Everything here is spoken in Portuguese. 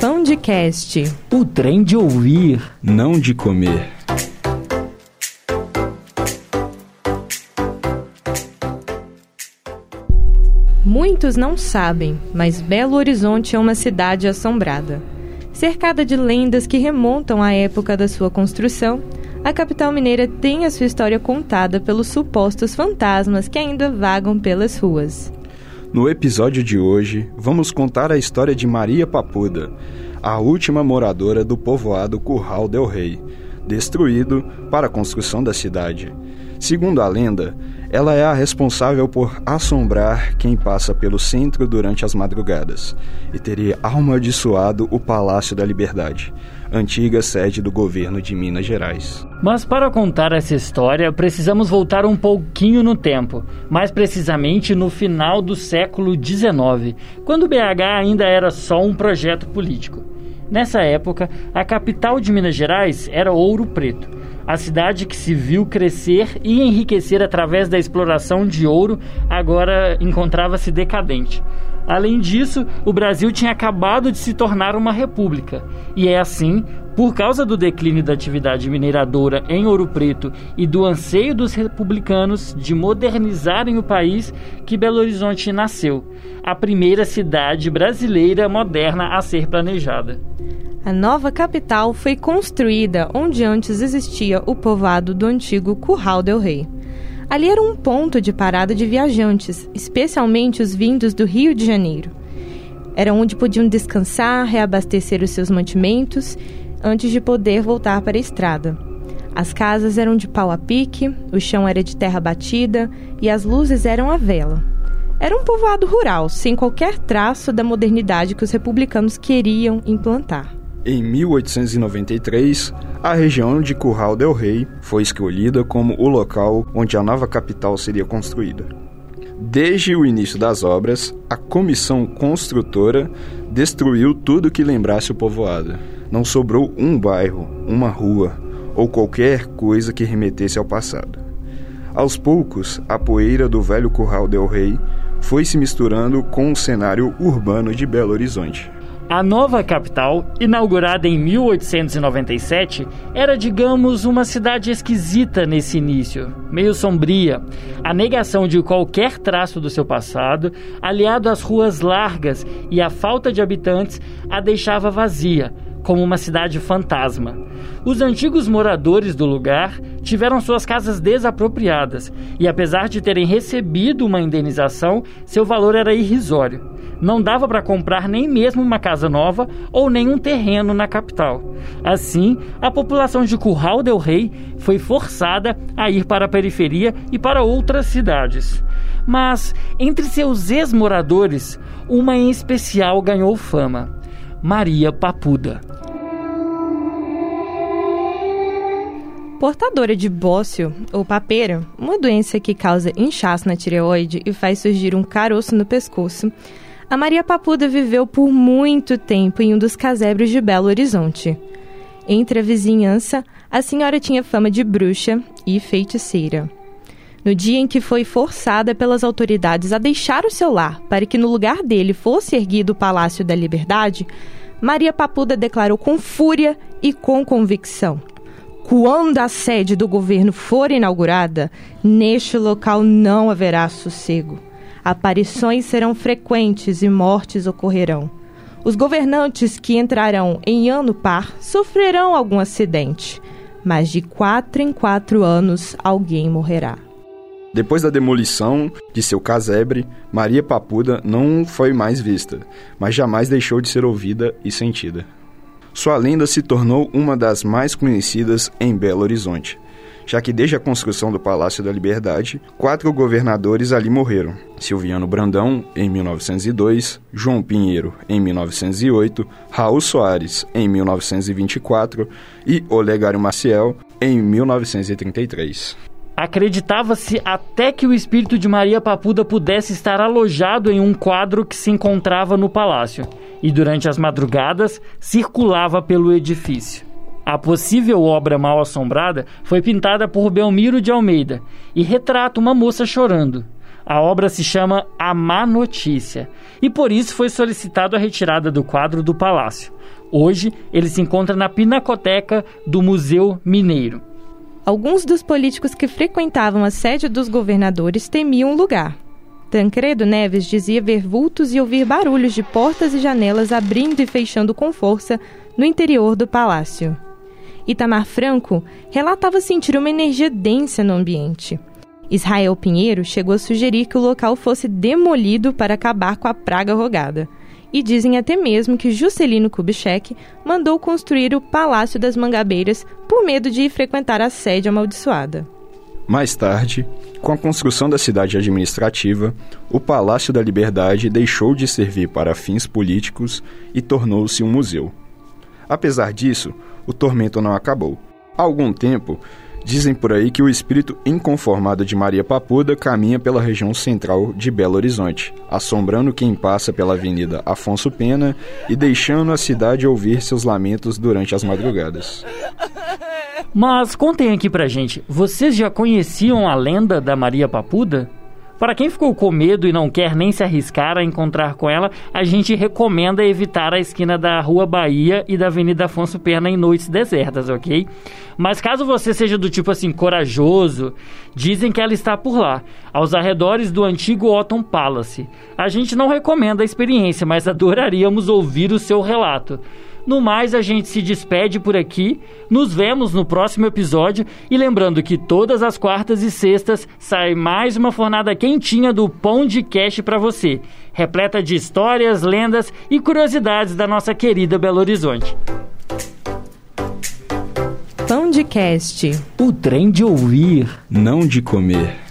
Pão de Cast. O trem de ouvir, não de comer. Muitos não sabem, mas Belo Horizonte é uma cidade assombrada. Cercada de lendas que remontam à época da sua construção, a capital mineira tem a sua história contada pelos supostos fantasmas que ainda vagam pelas ruas. No episódio de hoje, vamos contar a história de Maria Papuda, a última moradora do povoado Curral del Rei, destruído para a construção da cidade. Segundo a lenda, ela é a responsável por assombrar quem passa pelo centro durante as madrugadas e teria amaldiçoado o Palácio da Liberdade, antiga sede do governo de Minas Gerais. Mas para contar essa história, precisamos voltar um pouquinho no tempo, mais precisamente no final do século XIX, quando BH ainda era só um projeto político. Nessa época, a capital de Minas Gerais era Ouro Preto a cidade que se viu crescer e enriquecer através da exploração de ouro agora encontrava-se decadente. Além disso, o Brasil tinha acabado de se tornar uma república, e é assim, por causa do declínio da atividade mineradora em Ouro Preto e do anseio dos republicanos de modernizarem o país, que Belo Horizonte nasceu, a primeira cidade brasileira moderna a ser planejada. A nova capital foi construída onde antes existia o povoado do antigo Curral del Rei. Ali era um ponto de parada de viajantes, especialmente os vindos do Rio de Janeiro. Era onde podiam descansar, reabastecer os seus mantimentos antes de poder voltar para a estrada. As casas eram de pau a pique, o chão era de terra batida e as luzes eram a vela. Era um povoado rural, sem qualquer traço da modernidade que os republicanos queriam implantar. Em 1893, a região de Curral del Rei foi escolhida como o local onde a nova capital seria construída. Desde o início das obras, a comissão construtora destruiu tudo que lembrasse o povoado. Não sobrou um bairro, uma rua ou qualquer coisa que remetesse ao passado. Aos poucos, a poeira do velho Curral del Rei foi se misturando com o cenário urbano de Belo Horizonte. A nova capital, inaugurada em 1897, era, digamos, uma cidade esquisita nesse início, meio sombria. A negação de qualquer traço do seu passado, aliado às ruas largas e à falta de habitantes, a deixava vazia, como uma cidade fantasma. Os antigos moradores do lugar tiveram suas casas desapropriadas e, apesar de terem recebido uma indenização, seu valor era irrisório não dava para comprar nem mesmo uma casa nova ou nem um terreno na capital. Assim, a população de Curral del Rei foi forçada a ir para a periferia e para outras cidades. Mas, entre seus ex-moradores, uma em especial ganhou fama: Maria Papuda. Portadora de bócio ou papeira, uma doença que causa inchaço na tireoide e faz surgir um caroço no pescoço, a Maria Papuda viveu por muito tempo em um dos casebres de Belo Horizonte. Entre a vizinhança, a senhora tinha fama de bruxa e feiticeira. No dia em que foi forçada pelas autoridades a deixar o seu lar para que no lugar dele fosse erguido o Palácio da Liberdade, Maria Papuda declarou com fúria e com convicção: Quando a sede do governo for inaugurada, neste local não haverá sossego. Aparições serão frequentes e mortes ocorrerão. Os governantes que entrarão em ano par sofrerão algum acidente, mas de quatro em quatro anos alguém morrerá. Depois da demolição de seu casebre, Maria Papuda não foi mais vista, mas jamais deixou de ser ouvida e sentida. Sua lenda se tornou uma das mais conhecidas em Belo Horizonte, já que desde a construção do Palácio da Liberdade, quatro governadores ali morreram. Silviano Brandão, em 1902, João Pinheiro, em 1908, Raul Soares, em 1924 e Olegário Maciel, em 1933. Acreditava-se até que o espírito de Maria Papuda pudesse estar alojado em um quadro que se encontrava no palácio e, durante as madrugadas, circulava pelo edifício. A possível obra mal assombrada foi pintada por Belmiro de Almeida e retrata uma moça chorando. A obra se chama A Má Notícia e por isso foi solicitado a retirada do quadro do palácio. Hoje ele se encontra na pinacoteca do Museu Mineiro. Alguns dos políticos que frequentavam a sede dos governadores temiam o lugar. Tancredo Neves dizia ver vultos e ouvir barulhos de portas e janelas abrindo e fechando com força no interior do palácio. Itamar Franco relatava sentir uma energia densa no ambiente. Israel Pinheiro chegou a sugerir que o local fosse demolido para acabar com a praga rogada. E dizem até mesmo que Juscelino Kubitschek mandou construir o Palácio das Mangabeiras por medo de ir frequentar a sede amaldiçoada. Mais tarde, com a construção da cidade administrativa, o Palácio da Liberdade deixou de servir para fins políticos e tornou-se um museu. Apesar disso, o tormento não acabou. Há algum tempo, dizem por aí que o espírito inconformado de Maria Papuda caminha pela região central de Belo Horizonte, assombrando quem passa pela Avenida Afonso Pena e deixando a cidade ouvir seus lamentos durante as madrugadas. Mas contem aqui pra gente, vocês já conheciam a lenda da Maria Papuda? Para quem ficou com medo e não quer nem se arriscar a encontrar com ela, a gente recomenda evitar a esquina da Rua Bahia e da Avenida Afonso Pena em noites desertas, ok? Mas caso você seja do tipo assim, corajoso, dizem que ela está por lá, aos arredores do antigo Otton Palace. A gente não recomenda a experiência, mas adoraríamos ouvir o seu relato. No mais, a gente se despede por aqui. Nos vemos no próximo episódio. E lembrando que todas as quartas e sextas sai mais uma fornada quentinha do Pão de Cash para você, repleta de histórias, lendas e curiosidades da nossa querida Belo Horizonte. Pão de Cast. O trem de ouvir, não de comer.